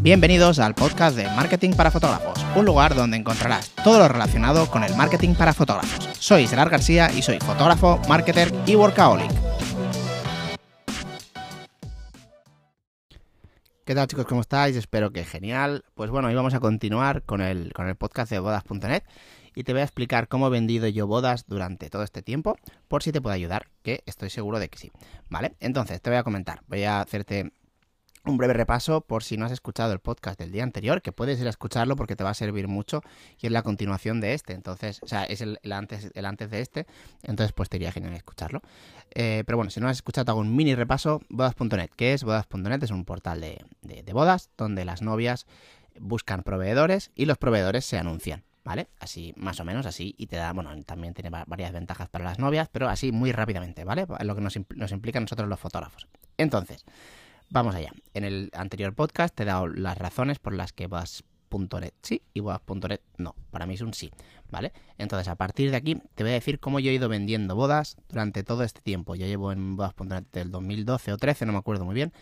Bienvenidos al podcast de Marketing para Fotógrafos, un lugar donde encontrarás todo lo relacionado con el marketing para fotógrafos. Soy Gerard García y soy fotógrafo, marketer y workaholic. ¿Qué tal chicos? ¿Cómo estáis? Espero que genial. Pues bueno, hoy vamos a continuar con el, con el podcast de bodas.net y te voy a explicar cómo he vendido yo bodas durante todo este tiempo, por si te puede ayudar, que estoy seguro de que sí. ¿Vale? Entonces, te voy a comentar, voy a hacerte un breve repaso por si no has escuchado el podcast del día anterior, que puedes ir a escucharlo porque te va a servir mucho y es la continuación de este. Entonces, o sea, es el, antes, el antes de este, entonces pues te iría genial escucharlo. Eh, pero bueno, si no has escuchado, hago un mini repaso. Bodas.net, que es? Bodas.net es un portal de, bodas donde las novias buscan proveedores y los proveedores se anuncian. ¿vale? Así, más o menos así, y te da, bueno, también tiene varias ventajas para las novias, pero así muy rápidamente, ¿vale? Lo que nos, nos implica a nosotros los fotógrafos. Entonces, vamos allá. En el anterior podcast te he dado las razones por las que vas.net sí y vas.net no. Para mí es un sí, ¿vale? Entonces, a partir de aquí, te voy a decir cómo yo he ido vendiendo bodas durante todo este tiempo. Yo llevo en bodas.net del 2012 o 13, no me acuerdo muy bien.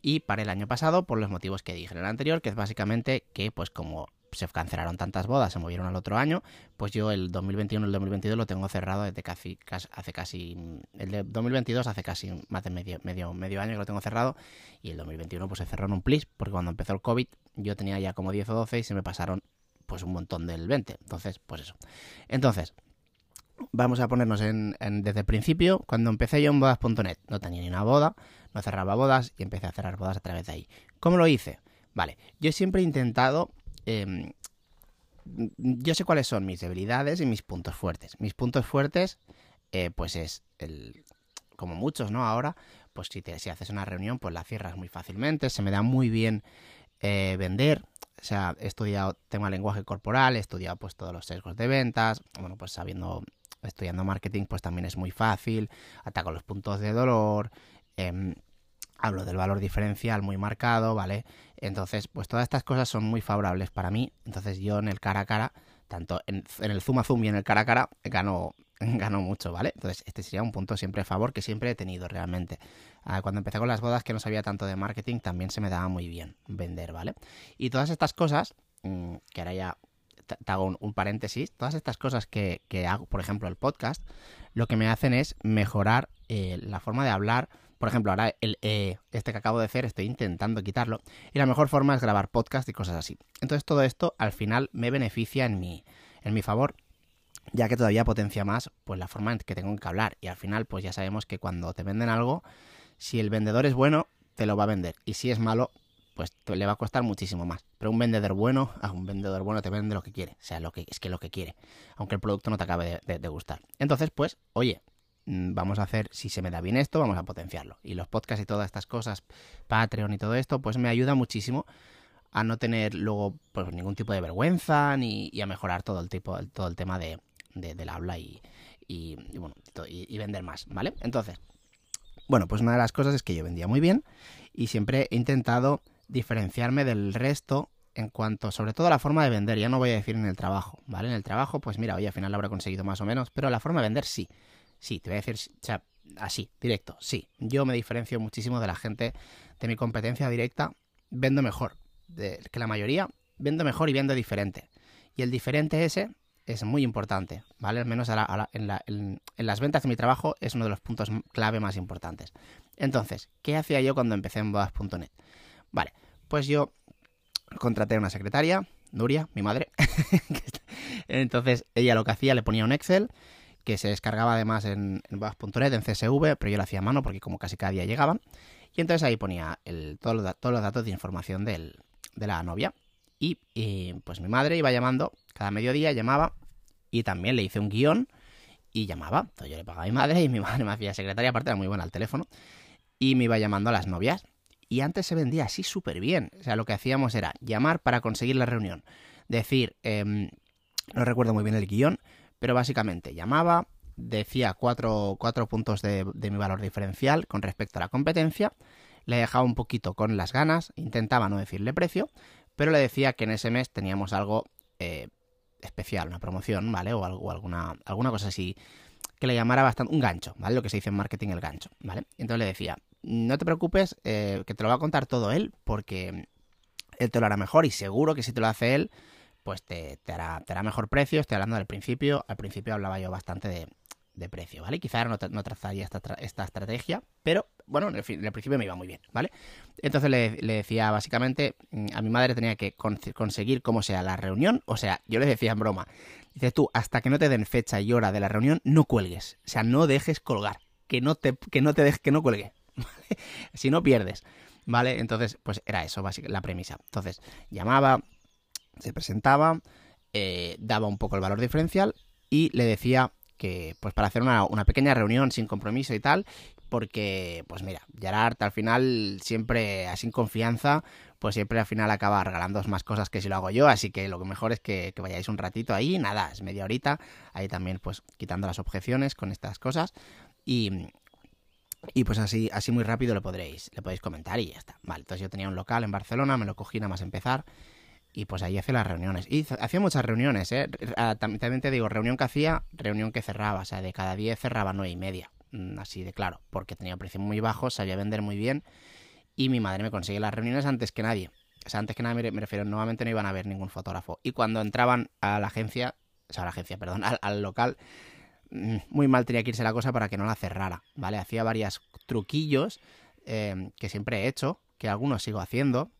Y para el año pasado, por los motivos que dije en el anterior, que es básicamente que, pues como se cancelaron tantas bodas, se movieron al otro año, pues yo el 2021 y el 2022 lo tengo cerrado desde casi, hace casi, el de 2022 hace casi más de medio, medio, medio año que lo tengo cerrado y el 2021 pues se cerró en un plis, porque cuando empezó el COVID yo tenía ya como 10 o 12 y se me pasaron pues un montón del 20, entonces pues eso. Entonces, vamos a ponernos en, desde el principio, cuando empecé yo en bodas.net, no tenía ni una boda, no cerraba bodas y empecé a cerrar bodas a través de ahí. ¿Cómo lo hice? Vale, yo siempre he intentado Em, yo sé cuáles son mis debilidades y mis puntos fuertes. Mis puntos fuertes, eh, pues es el, como muchos, ¿no? Ahora, pues si, te, si haces una reunión, pues la cierras muy fácilmente, se me da muy bien eh, vender. O sea, he estudiado tema lenguaje corporal, he estudiado pues todos los sesgos de ventas, bueno, pues sabiendo, estudiando marketing, pues también es muy fácil, ataco los puntos de dolor, eh, hablo del valor diferencial muy marcado, ¿vale? Entonces, pues todas estas cosas son muy favorables para mí. Entonces yo en el cara a cara, tanto en, el zoom a zoom y en el cara a cara, gano, gano mucho, ¿vale? Entonces este sería un punto siempre a favor que siempre he tenido realmente. Ah, cuando empecé con las bodas que no sabía tanto de marketing, también se me daba muy bien vender, ¿vale? Y todas estas cosas, mm, que ahora ya te hago un, paréntesis, todas estas cosas que, hago, por ejemplo el podcast, lo que me hacen es mejorar eh, la forma de hablar, por ejemplo, ahora el e, este que acabo de hacer estoy intentando quitarlo y la mejor forma es grabar podcast y cosas así. Entonces todo esto al final me beneficia en mi, en mi favor ya que todavía potencia más pues la forma en que tengo que hablar. Y al final pues ya sabemos que cuando te venden algo si el vendedor es bueno te lo va a vender. Y si es malo pues le va a costar muchísimo más. Pero un vendedor bueno a un vendedor bueno te vende lo que quiere. O sea lo que es que lo que quiere aunque el producto no te acabe de gustar. Entonces pues oye vamos a hacer, si se me da bien esto, vamos a potenciarlo. Y los podcasts y todas estas cosas, Patreon y todo esto, pues me ayuda muchísimo a no tener luego pues, ningún tipo de vergüenza ni a mejorar todo el tipo, todo el tema de, del habla y, y, bueno, y, vender más, ¿vale? Entonces, bueno, pues una de las cosas es que yo vendía muy bien y siempre he intentado diferenciarme del resto en cuanto, sobre todo a la forma de vender, ya no voy a decir en el trabajo, ¿vale? En el trabajo, pues mira, hoy al final lo habré conseguido más o menos, pero la forma de vender sí. Sí, te voy a decir, así, directo, sí. Yo me diferencio muchísimo de la gente de mi competencia directa, vendo mejor que la mayoría, vendo mejor y vendo diferente. Y el diferente ese es muy importante, ¿vale? Al menos en, en, las ventas de mi trabajo es uno de los puntos clave más importantes. Entonces, ¿qué hacía yo cuando empecé en bodas.net? Vale, pues yo contraté a una secretaria, Nuria, mi madre. Entonces, ella lo que hacía, le ponía un Excel que se descargaba además en, en en CSV, pero yo lo hacía a mano porque como casi cada día llegaban. Y entonces ahí ponía el, todos, los, todos los datos de información de la novia. Y, pues mi madre iba llamando, cada mediodía llamaba y también le hice un guion y llamaba. Entonces yo le pagaba a mi madre y mi madre me hacía secretaria, aparte era muy buena al teléfono. Y me iba llamando a las novias. Y antes se vendía así súper bien. O sea, lo que hacíamos era llamar para conseguir la reunión. Decir, em, no recuerdo muy bien el guion, pero básicamente llamaba, decía cuatro, puntos de, mi valor diferencial con respecto a la competencia, le dejaba un poquito con las ganas, intentaba no decirle precio, pero le decía que en ese mes teníamos algo eh, especial, una promoción, ¿vale? O, algo, alguna, cosa así que le llamara bastante un gancho, ¿vale? Lo que se dice en marketing el gancho, ¿vale? Entonces le decía, no te preocupes, eh, que te lo va a contar todo él, porque él te lo hará mejor y seguro que si te lo hace él, pues te, hará, te hará mejor precio. Estoy hablando del principio. Al principio hablaba yo bastante de, de precio, ¿vale? Quizá no, no trazaría esta, esta, estrategia, pero bueno, en el, principio me iba muy bien, ¿vale? Entonces le, decía básicamente, mm, a mi madre tenía que conseguir cómo sea la reunión, o sea, yo le decía en broma, dice tú, hasta que no te den fecha y hora de la reunión, no cuelgues, o sea, no dejes colgar, que no te, que no te dejes, que no cuelgue, ¿vale? Si no pierdes, ¿vale? Entonces, pues era eso, básicamente, la premisa. Entonces, llamaba, se presentaba, eh, daba un poco el valor diferencial y le decía que pues para hacer una, pequeña reunión sin compromiso y tal, porque pues mira, Gerard al final siempre sin confianza, pues siempre al final acaba regalando más cosas que si lo hago yo, así que lo mejor es que, vayáis un ratito ahí, nada, es media horita, ahí también pues quitando las objeciones con estas cosas y, y pues así, así muy rápido lo podréis, le podéis comentar y ya está. Vale, entonces yo tenía un local en Barcelona, me lo cogí nada más empezar y pues ahí hace las reuniones. Y hacía muchas reuniones, ¿eh? Ah, también te digo, reunión que hacía, reunión que cerraba. O sea, de cada 10 cerraba nueve y media. Mm, así de claro, porque tenía precio muy bajo, sabía vender muy bien. Y mi madre me consigue las reuniones antes que nadie. O sea, antes que nadie me, refiero, nuevamente no iban a ver ningún fotógrafo. Y cuando entraban a la agencia, o sea, a la agencia, perdón, al, local, mm, muy mal tenía que irse la cosa para que no la cerrara, ¿vale? Hacía varios truquillos eh, que siempre he hecho, que algunos sigo haciendo,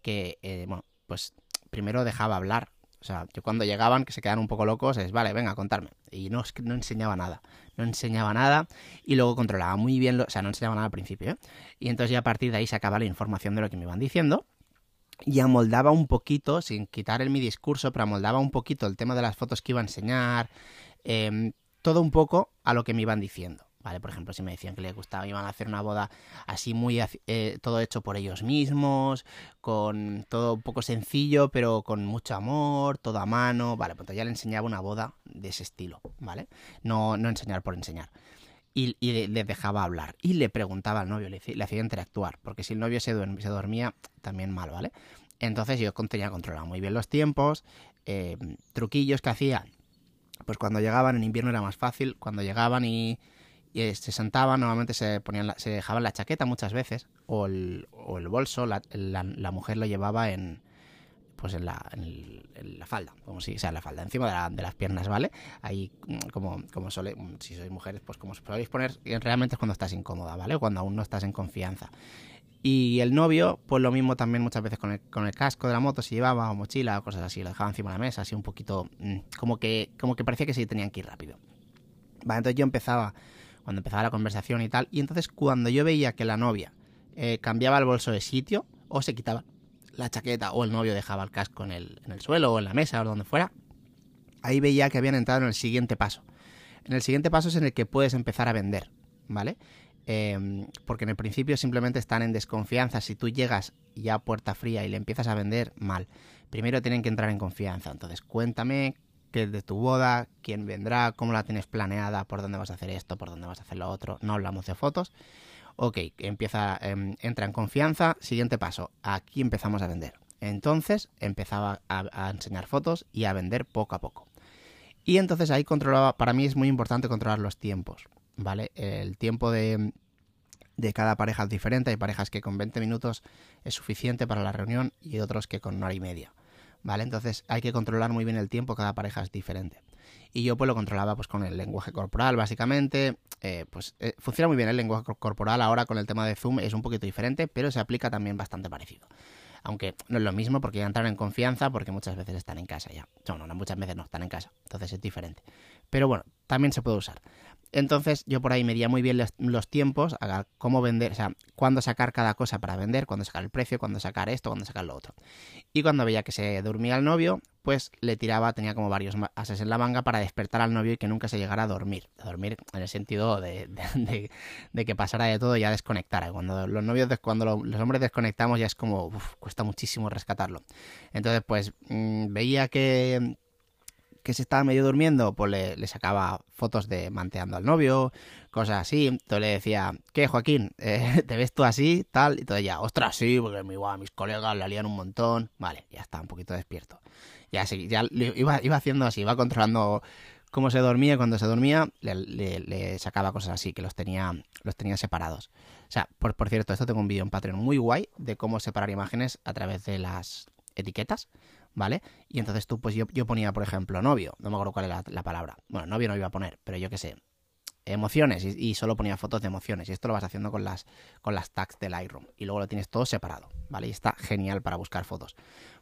que, eh, bueno, pues primero dejaba hablar. O sea, yo cuando llegaban, que se quedan un poco locos, es, vale, venga, contarme. Y no, no enseñaba nada. No enseñaba nada y luego controlaba muy bien, lo, o sea, no enseñaba nada al principio. ¿eh? Y entonces ya a partir de ahí sacaba la información de lo que me iban diciendo y amoldaba un poquito, sin quitar el mi discurso, pero amoldaba un poquito el tema de las fotos que iba a enseñar, em, todo un poco a lo que me iban diciendo. ¿Vale? Por ejemplo, si me decían que les gustaba, iban a hacer una boda así muy, eh, todo hecho por ellos mismos, con todo un poco sencillo, pero con mucho amor, todo a mano, vale, pues ya le enseñaba una boda de ese estilo, ¿vale? No, no enseñar por enseñar. Y, le, dejaba hablar. Y le preguntaba al novio, le, hacía interactuar, porque si el novio se, se dormía, también mal, ¿vale? Entonces yo tenía controlado muy bien los tiempos, eh, truquillos que hacía. Pues cuando llegaban en invierno era más fácil, cuando llegaban y y se sentaban, normalmente se ponían se dejaban la chaqueta muchas veces, o el, o el bolso, la, la, mujer lo llevaba en pues en la, en, la falda, como si, o sea, la falda, encima de, de, las piernas, ¿vale? Ahí, mm, como, como suele, mm, si sois mujeres, pues como podéis poner, realmente es cuando estás incómoda, ¿vale? Cuando aún no estás en confianza. Y el novio, pues lo mismo también muchas veces con el, con el casco de la moto, si llevaba o mochila o cosas así, lo dejaba encima de la mesa, así un poquito, mm, como que, como que parecía que sí tenían que ir rápido. Vale, entonces yo empezaba cuando empezaba la conversación y tal. Y entonces cuando yo veía que la novia eh, cambiaba el bolso de sitio o se quitaba la chaqueta o el novio dejaba el casco en el, suelo o en la mesa o donde fuera, ahí veía que habían entrado en el siguiente paso. En el siguiente paso es en el que puedes empezar a vender, ¿vale? Em, porque en el principio simplemente están en desconfianza. Si tú llegas ya a puerta fría y le empiezas a vender mal, primero tienen que entrar en confianza. Entonces, cuéntame qué es de tu boda, quién vendrá, cómo la tienes planeada, por dónde vas a hacer esto, por dónde vas a hacer lo otro. No hablamos de fotos. Ok, empieza, em, entra en confianza. Siguiente paso, aquí empezamos a vender. Entonces empezaba a, enseñar fotos y a vender poco a poco. Y entonces ahí controlaba, para mí es muy importante controlar los tiempos, ¿vale? El tiempo de, de cada pareja es diferente. Hay parejas que con 20 minutos es suficiente para la reunión y otros que con una hora y media. ¿Vale? Entonces hay que controlar muy bien el tiempo, cada pareja es diferente. Y yo pues lo controlaba pues con el lenguaje corporal, básicamente. Eh, pues eh, funciona muy bien el lenguaje corporal, ahora con el tema de Zoom es un poquito diferente, pero se aplica también bastante parecido. Aunque no es lo mismo porque ya entraron en confianza porque muchas veces están en casa ya. No, no, muchas veces no están en casa, entonces es diferente. Pero bueno, también se puede usar. Entonces yo por ahí medía muy bien los, tiempos, cómo vender, o sea, cuándo sacar cada cosa para vender, cuándo sacar el precio, cuándo sacar esto, cuándo sacar lo otro. Y cuando veía que se dormía el novio, pues le tiraba, tenía como varios ases en la manga para despertar al novio y que nunca se llegara a dormir. A dormir en el sentido de, que pasara de todo y ya desconectara. Cuando los novios, cuando los hombres desconectamos ya es como, cuesta muchísimo rescatarlo. Entonces pues mm, veía que que se estaba medio durmiendo, pues le, sacaba fotos de manteando al novio, cosas así. Entonces le decía, ¿qué, Joaquín? Eh, ¿Te ves tú así? Tal. Y todo ya, ostras, sí, porque mis colegas la lían un montón. Vale, ya está, un poquito despierto. Ya, sí, ya iba, iba haciendo así, iba controlando cómo se dormía. Cuando se dormía, le, sacaba cosas así, que los tenía, los tenía separados. O sea, por, por cierto, esto tengo un vídeo en Patreon muy guay de cómo separar imágenes a través de las etiquetas, ¿vale? Y entonces tú, pues yo, yo ponía, por ejemplo, novio, no me acuerdo cuál era la, palabra. Bueno, novio no iba a poner, pero yo qué sé, emociones y, solo ponía fotos de emociones y esto lo vas haciendo con las con las tags del Lightroom y luego lo tienes todo separado, ¿vale? Y está genial para buscar fotos.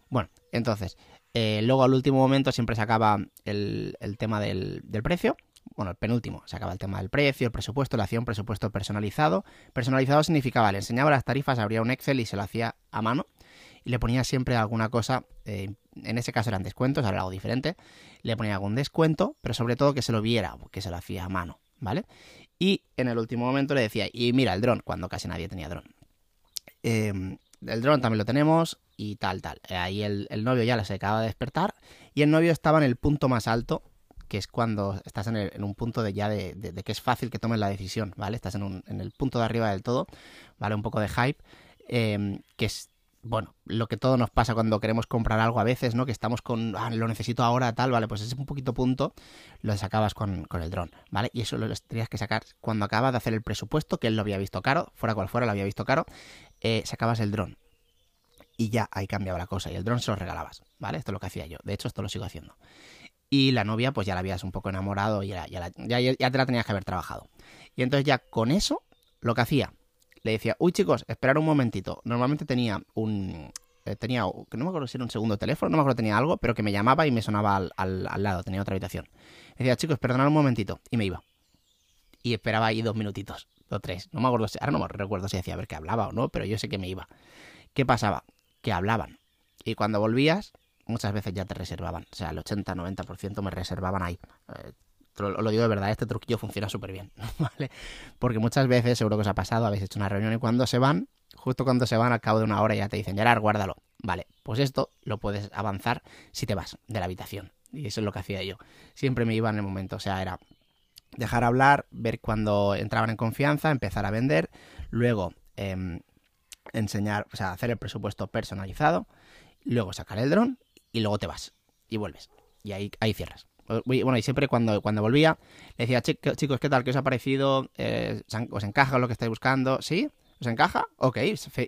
Bueno, entonces, eh, luego al último momento siempre se acaba el, tema del, del, precio. Bueno, el penúltimo, se acaba el tema del precio, el presupuesto, le hacía presupuesto personalizado. Personalizado significaba, le enseñaba las tarifas, abría un Excel y se lo hacía a mano le ponía siempre alguna cosa, eh, en ese caso eran descuentos, ahora algo diferente, le ponía algún descuento, pero sobre todo que se lo viera, que se lo hacía a mano, ¿vale? Y en el último momento le decía, y mira el dron, cuando casi nadie tenía dron. Em, el dron también lo tenemos y tal, tal. Ahí el, novio ya se acaba de despertar y el novio estaba en el punto más alto, que es cuando estás en, un punto de ya de, que es fácil que tomes la decisión, ¿vale? Estás en, en, el punto de arriba del todo, ¿vale? Un poco de hype, em, que es bueno, lo que todo nos pasa cuando queremos comprar algo a veces, ¿no? Que estamos con, ah, lo necesito ahora, tal, vale, pues ese un poquito punto lo sacabas con, el dron, ¿vale? Y eso lo tendrías que sacar cuando acabas de hacer el presupuesto, que él lo había visto caro, fuera cual fuera, lo había visto caro, eh, sacabas el dron. Y ya ahí cambiaba la cosa, y el dron se lo regalabas, ¿vale? Esto es lo que hacía yo, de hecho esto lo sigo haciendo. Y la novia, pues ya la habías un poco enamorado y ya, ya, ya te la tenías que haber trabajado. Y entonces ya con eso, lo que hacía, le decía, uy chicos, esperar un momentito. Normalmente tenía un... Eh, tenía, que no me acuerdo si era un segundo teléfono, no me acuerdo tenía algo, pero que me llamaba y me sonaba al, al, lado, tenía otra habitación. Decía, chicos, perdonad un momentito, y me iba. Y esperaba ahí dos minutitos, o tres. No me acuerdo, ahora no me recuerdo si decía a ver que hablaba o no, pero yo sé que me iba. ¿Qué pasaba? Que hablaban. Y cuando volvías, muchas veces ya te reservaban. O sea, el 80-90% me reservaban ahí. Eh, lo, digo de verdad, este truquillo funciona súper bien, ¿vale? Porque muchas veces, seguro que os ha pasado, habéis hecho una reunión y cuando se van, justo cuando se van, al cabo de una hora ya te dicen, Gerard, guárdalo. Vale, pues esto lo puedes avanzar si te vas de la habitación. Y eso es lo que hacía yo. Siempre me iba en el momento, o sea, era dejar hablar, ver cuando entraban en confianza, empezar a vender, luego em, enseñar, o sea, hacer el presupuesto personalizado, luego sacar el dron y luego te vas y vuelves. Y ahí, ahí cierras. Bueno, y siempre cuando, cuando volvía, le decía, chicos, ¿qué tal? ¿Qué os ha parecido? Eh, ¿Os encaja lo que estáis buscando? ¿Sí? ¿Os encaja? Ok.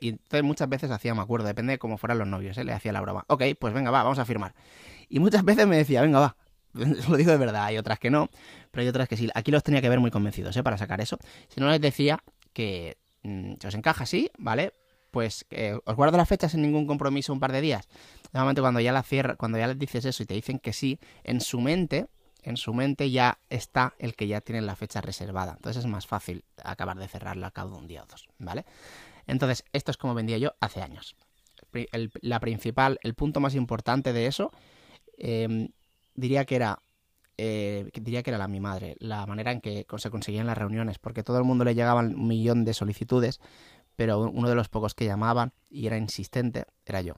Y entonces muchas veces hacía, me acuerdo, depende de cómo fueran los novios, ¿eh? le hacía la broma. Ok, pues venga, va, vamos a firmar. Y muchas veces me decía, venga, va. Lo digo de verdad, hay otras que no, pero hay otras que sí. Aquí los tenía que ver muy convencidos, ¿eh? Para sacar eso. Si no les decía que mm, os encaja, sí, ¿vale? Pues eh, os guardo las fechas sin ningún compromiso un par de días. Normalmente cuando ya la cierra, cuando ya les dices eso y te dicen que sí, en su mente, en su mente ya está el que ya tiene la fecha reservada. Entonces es más fácil acabar de cerrarlo a cabo de un día o dos, ¿vale? Entonces, esto es como vendía yo hace años. El, la principal, el punto más importante de eso, em, diría que era eh, diría que era la mi madre, la manera en que se conseguían las reuniones, porque todo el mundo le llegaban un millón de solicitudes, pero uno de los pocos que llamaban y era insistente era yo.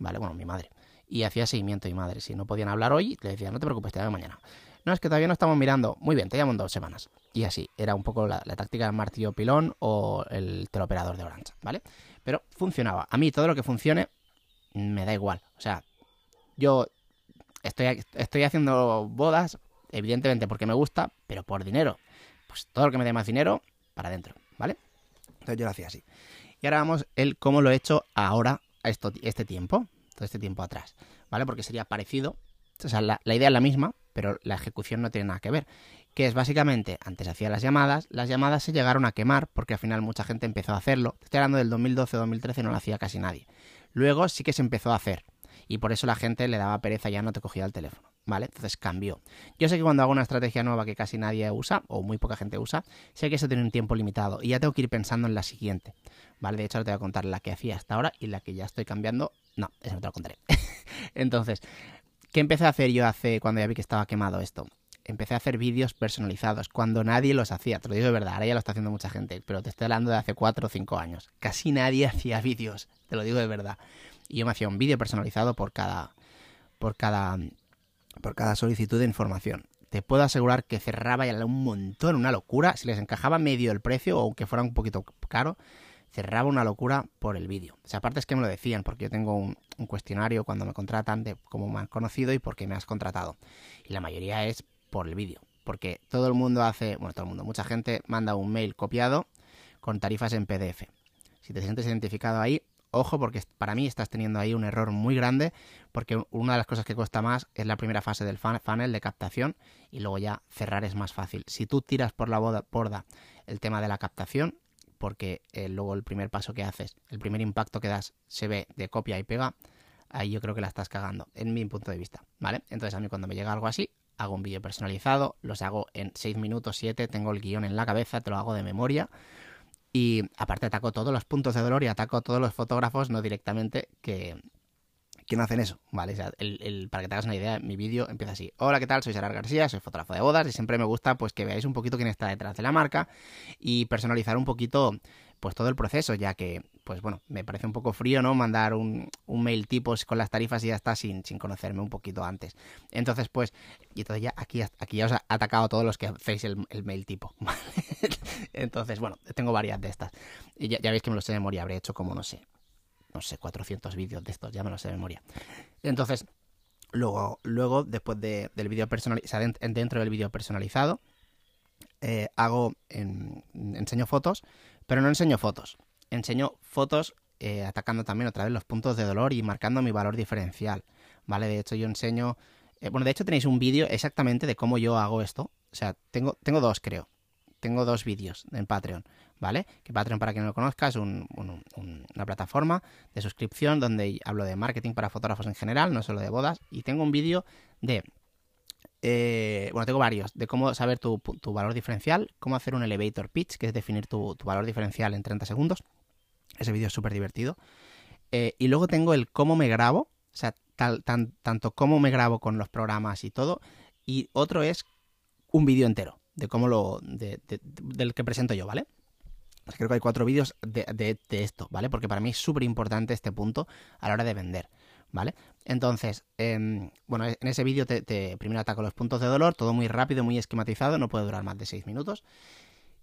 ¿vale? Bueno, mi madre. Y hacía seguimiento mi madre. Si no podían hablar hoy, le decía, no te preocupes, te llamo mañana. No, es que todavía no estamos mirando. Muy bien, te llamo en dos semanas. Y así, era un poco la, táctica del martillo pilón o el teleoperador de Orange, ¿vale? Pero funcionaba. A mí todo lo que funcione me da igual. O sea, yo estoy, estoy haciendo bodas, evidentemente porque me gusta, pero por dinero. Pues todo lo que me dé más dinero, para adentro. Entonces yo lo hacía así. Y ahora vamos el cómo lo he hecho ahora, a esto, este tiempo todo este tiempo atrás, ¿vale? Porque sería parecido, o sea, la, idea es la misma, pero la ejecución no tiene nada que ver. Que es básicamente, antes hacía las llamadas, las llamadas se llegaron a quemar porque al final mucha gente empezó a hacerlo. Estoy hablando del 2012-2013, no lo hacía casi nadie. Luego sí que se empezó a hacer y por eso la gente le daba pereza ya no te cogía el teléfono. ¿Vale? Entonces cambió. Yo sé que cuando hago una estrategia nueva que casi nadie usa, o muy poca gente usa, sé que eso tiene un tiempo limitado y ya tengo que ir pensando en la siguiente. ¿Vale? De hecho, ahora te voy a contar la que hacía hasta ahora y la que ya estoy cambiando no, eso no te lo contaré. Entonces, ¿qué empecé a hacer yo hace cuando ya vi que estaba quemado esto? Empecé a hacer vídeos personalizados cuando nadie los hacía. Te lo digo de verdad, ahora ya lo está haciendo mucha gente, pero te estoy hablando de hace 4 o 5 años. Casi nadie hacía vídeos, te lo digo de verdad. Y yo me hacía un vídeo personalizado por cada, por cada, por cada solicitud de información. Te puedo asegurar que cerraba ya un montón, una locura. Si les encajaba medio el precio, o aunque fuera un poquito caro, cerraba una locura por el vídeo. O sea, aparte es que me lo decían, porque yo tengo un, cuestionario cuando me contratan de cómo me han conocido y por qué me has contratado. Y la mayoría es por el vídeo. Porque todo el mundo hace, bueno, todo el mundo, mucha gente manda un mail copiado con tarifas en PDF. Si te sientes identificado ahí, ojo porque para mí estás teniendo ahí un error muy grande porque una de las cosas que cuesta más es la primera fase del funnel de captación y luego ya cerrar es más fácil. Si tú tiras por la borda el tema de la captación, porque eh, luego el primer paso que haces, el primer impacto que das se ve de copia y pega, ahí yo creo que la estás cagando, en mi punto de vista, ¿vale? Entonces a mí cuando me llega algo así, hago un vídeo personalizado, los hago en 6 minutos, 7, tengo el guion en la cabeza, te lo hago de memoria y aparte ataco todos los puntos de dolor y ataco todos los fotógrafos, no directamente, que, que no hacen eso, ¿vale? el, para que te hagas una idea, mi vídeo empieza así. Hola, ¿qué tal? Soy Gerard García, soy fotógrafo de bodas y siempre me gusta pues que veáis un poquito quién está detrás de la marca y personalizar un poquito pues todo el proceso, ya que, pues bueno, me parece un poco frío, ¿no? Mandar un, un mail tipos con las tarifas y ya está sin, sin conocerme un poquito antes. Entonces, pues, y entonces ya aquí, aquí ya os ha atacado a todos los que hacéis el, mail tipo, Entonces, bueno, tengo varias de estas. Y ya, veis que me lo sé de memoria, habré hecho como, no sé, no sé, 400 vídeos de estos, ya me lo sé de memoria. Entonces, luego, luego después del vídeo personalizado, dentro del vídeo personalizado, eh, hago, en, enseño fotos, pero no enseño fotos. Enseño fotos eh, atacando también otra vez los puntos de dolor y marcando mi valor diferencial. ¿Vale? De hecho, yo enseño. Eh, bueno, de hecho, tenéis un vídeo exactamente de cómo yo hago esto. O sea, tengo, tengo dos, creo. Tengo dos vídeos en Patreon, ¿vale? Que Patreon, para quien no lo conozca, es una plataforma de suscripción donde hablo de marketing para fotógrafos en general, no solo de bodas. Y tengo un vídeo de eh, bueno, tengo varios, de cómo saber tu, valor diferencial, cómo hacer un elevator pitch, que es definir tu, valor diferencial en 30 segundos. Ese vídeo es súper divertido. Eh, y luego tengo el cómo me grabo, o sea, tanto cómo me grabo con los programas y todo. Y otro es un vídeo entero, de cómo lo. del que presento yo, ¿vale? Creo que hay cuatro vídeos de, de, esto, ¿vale? Porque para mí es súper importante este punto a la hora de vender. ¿vale? Entonces, em, bueno, en ese vídeo te, primero ataco los puntos de dolor, todo muy rápido, muy esquematizado, no puede durar más de 6 minutos.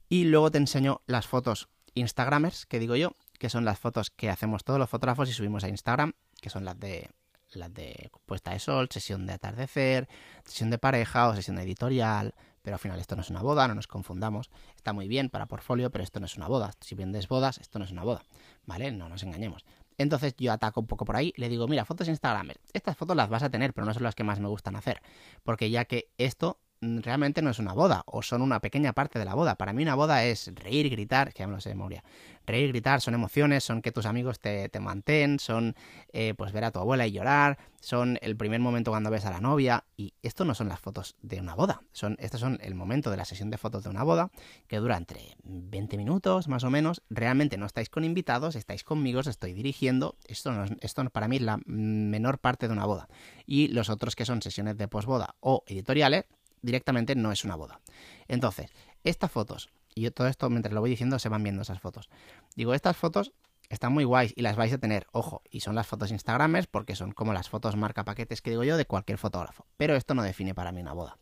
Y luego te enseño las fotos Instagramers, que digo yo, que son las fotos que hacemos todos los fotógrafos y subimos a Instagram, que son las de las de puesta de sol, sesión de atardecer, sesión de pareja o sesión editorial, pero al final esto no es una boda, no nos confundamos. Está muy bien para portfolio, pero esto no es una boda. Si vendes bodas, esto no es una boda, ¿vale? No nos engañemos. Entonces yo ataco un poco por ahí, le digo, mira, fotos Instagram, estas fotos las vas a tener, pero no son las que más me gustan hacer, porque ya que esto realmente no es una boda, o son una pequeña parte de la boda. Para mí una boda es reír, gritar, que ya me lo sé de memoria. Reír, gritar, son emociones, son que tus amigos te, te manten, son eh, pues ver a tu abuela y llorar, son el primer momento cuando ves a la novia, y esto no son las fotos de una boda, son, estos son el momento de la sesión de fotos de una boda, que dura entre 20 minutos más o menos, realmente no estáis con invitados, estáis conmigo, os estoy dirigiendo, esto, no, esto para mí es la menor parte de una boda. Y los otros que son sesiones de posboda o editoriales, directamente no es una boda. Entonces, estas fotos, y yo todo esto mientras lo voy diciendo se van viendo esas fotos. Digo, estas fotos están muy guays y las vais a tener, ojo, y son las fotos Instagramers porque son como las fotos marca paquetes que digo yo de cualquier fotógrafo. Pero esto no define para mí una boda.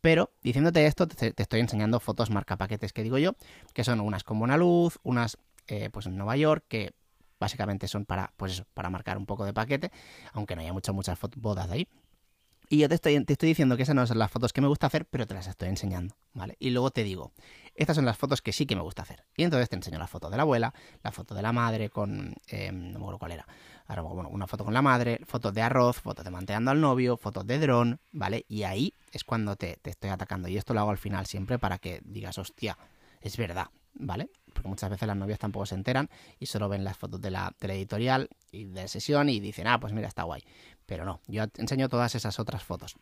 Pero diciéndote esto, te, estoy enseñando fotos marca paquetes que digo yo, que son unas con buena luz, unas eh, pues en Nueva York, que básicamente son para, pues para marcar un poco de paquete, aunque no haya muchas, muchas bodas de ahí. Y yo te estoy, te estoy diciendo que esas no son las fotos que me gusta hacer, pero te las estoy enseñando, ¿vale? Y luego te digo, estas son las fotos que sí que me gusta hacer. Y entonces te enseño la foto de la abuela, la foto de la madre con... Eh, no me acuerdo cuál era. Ahora, bueno, una foto con la madre, fotos de arroz, fotos de manteando al novio, fotos de dron, ¿vale? Y ahí es cuando te, te estoy atacando. Y esto lo hago al final siempre para que digas, hostia, es verdad, ¿vale? Porque muchas veces las novias tampoco se enteran y solo ven las fotos de la, de editorial y de sesión y dicen, ah, pues mira, está guay. Pero no, yo enseño todas esas otras fotos.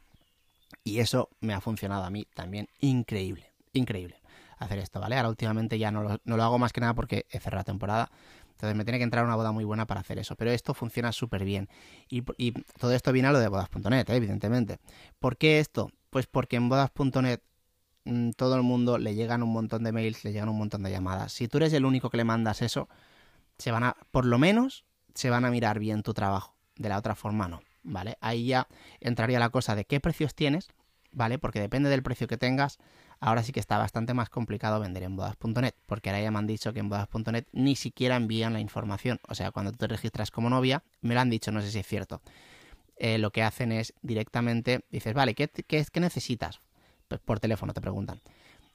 Y eso me ha funcionado a mí también increíble, increíble hacer esto, ¿vale? Ahora últimamente ya no lo, hago más que nada porque he cerrado la temporada. Entonces me tiene que entrar una boda muy buena para hacer eso. Pero esto funciona súper bien. Y, y, todo esto viene a lo de bodas.net, ¿eh? evidentemente. ¿Por qué esto? Pues porque en bodas.net mm, todo el mundo le llegan un montón de mails, le llegan un montón de llamadas. Si tú eres el único que le mandas eso, se van a, por lo menos, se van a mirar bien tu trabajo. De la otra forma, no. ¿Vale? Ahí ya entraría la cosa de qué precios tienes, ¿vale? Porque depende del precio que tengas, ahora sí que está bastante más complicado vender en bodas.net, porque ahora ya me han dicho que en bodas.net ni siquiera envían la información. O sea, cuando te registras como novia, me lo han dicho, no sé si es cierto. Eh, lo que hacen es directamente, dices, vale, ¿qué, qué, qué necesitas? Pues por teléfono te preguntan.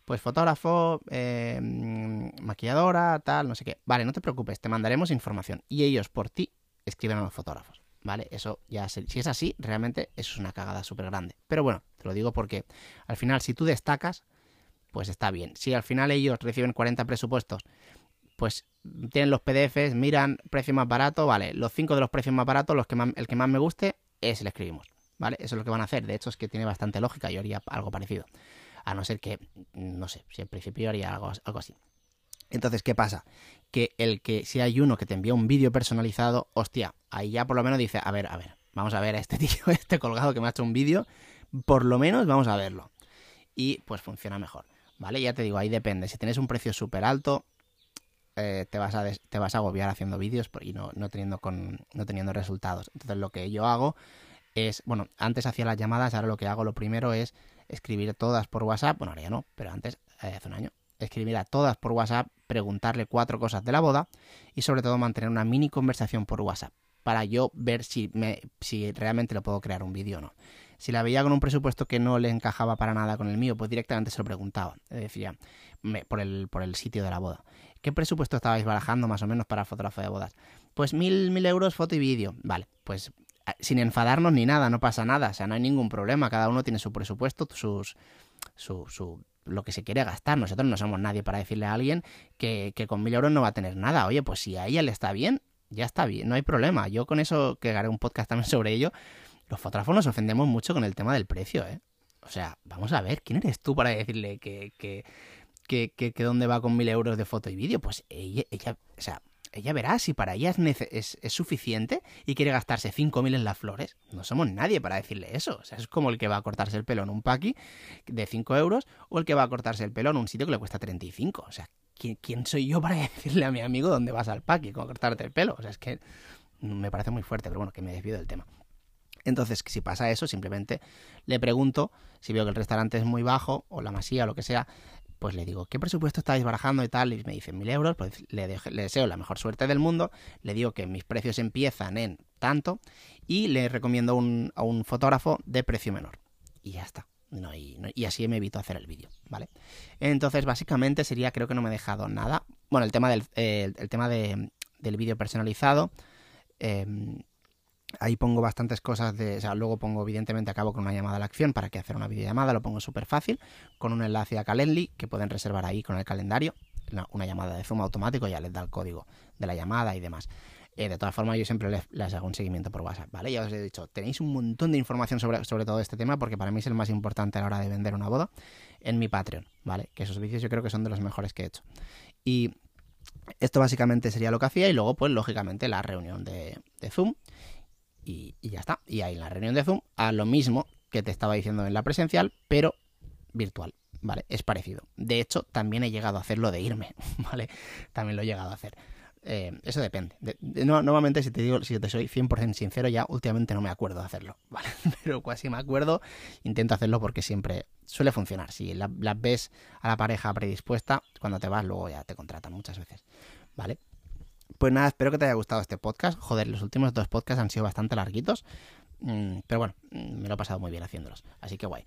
pues fotógrafo, eh, maquilladora, tal, no sé qué. Vale, no te preocupes, te mandaremos información. Y ellos por ti escriben a los fotógrafos. ¿Vale? Eso ya, si es así, realmente eso es una cagada súper grande. Pero bueno, te lo digo porque al final, si tú destacas, pues está bien. Si al final ellos reciben 40 presupuestos, pues tienen los PDFs, miran precio más barato, vale, los 5 de los precios más baratos, los que el que más me guste, ese le escribimos. ¿Vale? Eso es lo que van a hacer. De hecho, es que tiene bastante lógica. Yo haría algo parecido. A no ser que, no sé, si en principio haría algo, algo así. Entonces, ¿qué pasa? Que el que si hay uno que te envía un vídeo personalizado, hostia, ahí ya por lo menos dice, a ver, a ver, vamos a ver a este tío, este colgado que me ha hecho un vídeo, por lo menos vamos a verlo. Y pues funciona mejor, ¿vale? Ya te digo, ahí depende. Si tienes un precio súper alto, eh, te, vas a te vas a agobiar haciendo vídeos y no, no, teniendo con, no teniendo resultados. Entonces lo que yo hago es, bueno, antes hacía las llamadas, ahora lo que hago lo primero es escribir todas por WhatsApp, bueno, ahora ya no, pero antes, eh, hace un año, escribir a todas por WhatsApp, preguntarle cuatro cosas de la boda y sobre todo mantener una mini conversación por WhatsApp para yo ver si, me, si realmente le puedo crear un vídeo o no. Si la veía con un presupuesto que no le encajaba para nada con el mío, pues directamente se lo preguntaba. Decía, por, el, por el sitio de la boda. ¿Qué presupuesto estabais barajando más o menos para fotógrafo de bodas? Pues mil, mil euros foto y vídeo. Vale, pues sin enfadarnos ni nada, no pasa nada, o sea, no hay ningún problema, cada uno tiene su presupuesto, sus, su, su, lo que se quiere gastar. Nosotros no somos nadie para decirle a alguien que, que con mil euros no va a tener nada. Oye, pues si a ella le está bien, ya está bien, no hay problema. Yo con eso, que haré un podcast también sobre ello, los fotógrafos nos ofendemos mucho con el tema del precio, ¿eh? O sea, vamos a ver, ¿quién eres tú para decirle que, que, que, que, dónde va con mil euros de foto y vídeo? Pues ella, ella, o sea, ella verá si para ella es, es, suficiente y quiere gastarse 5.000 en las flores. No somos nadie para decirle eso. O sea, es como el que va a cortarse el pelo en un paqui de 5 euros o el que va a cortarse el pelo en un sitio que le cuesta 35. O sea, ¿quién, soy yo para decirle a mi amigo dónde vas al paqui con cortarte el pelo? O sea, es que me parece muy fuerte, pero bueno, que me desvío del tema. Entonces, si pasa eso, simplemente le pregunto si veo que el restaurante es muy bajo o la masía o lo que sea, pues le digo, ¿qué presupuesto estáis barajando y tal? Y me dicen mil euros, pues le, deseo la mejor suerte del mundo, le digo que mis precios empiezan en tanto y le recomiendo a un fotógrafo de precio menor. Y ya está. No, y, y, así me evito hacer el vídeo, ¿vale? Entonces, básicamente sería, creo que no me he dejado nada. Bueno, el tema del, el tema de, del vídeo personalizado. Eh, Ahí pongo bastantes cosas de. O sea, luego pongo, evidentemente, acabo con una llamada a la acción para que hacer una videollamada, lo pongo súper fácil, con un enlace a Calendly que pueden reservar ahí con el calendario. Una, llamada de Zoom automático, ya les da el código de la llamada y demás. Eh, de todas formas, yo siempre les, hago un seguimiento por WhatsApp, ¿vale? Ya os he dicho, tenéis un montón de información sobre, sobre todo este tema, porque para mí es el más importante a la hora de vender una boda, en mi Patreon, ¿vale? Que esos vídeos yo creo que son de los mejores que he hecho. Y esto básicamente sería lo que hacía, y luego, pues, lógicamente, la reunión de, de Zoom y, ya está. Y ahí en la reunión de Zoom, a lo mismo que te estaba diciendo en la presencial, pero virtual. ¿Vale? Es parecido. De hecho, también he llegado a hacerlo de irme, ¿vale? También lo he llegado a hacer. Eh, eso depende. no, normalmente, si te digo, si te soy 100% sincero, ya últimamente no me acuerdo de hacerlo, ¿vale? Pero casi me acuerdo, intento hacerlo porque siempre suele funcionar. Si las la ves a la pareja predispuesta, cuando te vas, luego ya te contratan muchas veces, ¿vale? Pues nada, espero que te haya gustado este podcast. Joder, los últimos dos podcasts han sido bastante larguitos. Mm, pero bueno, mm, me lo he pasado muy bien haciéndolos. Así que guay.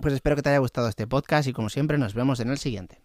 Pues espero que te haya gustado este podcast y como siempre nos vemos en el siguiente.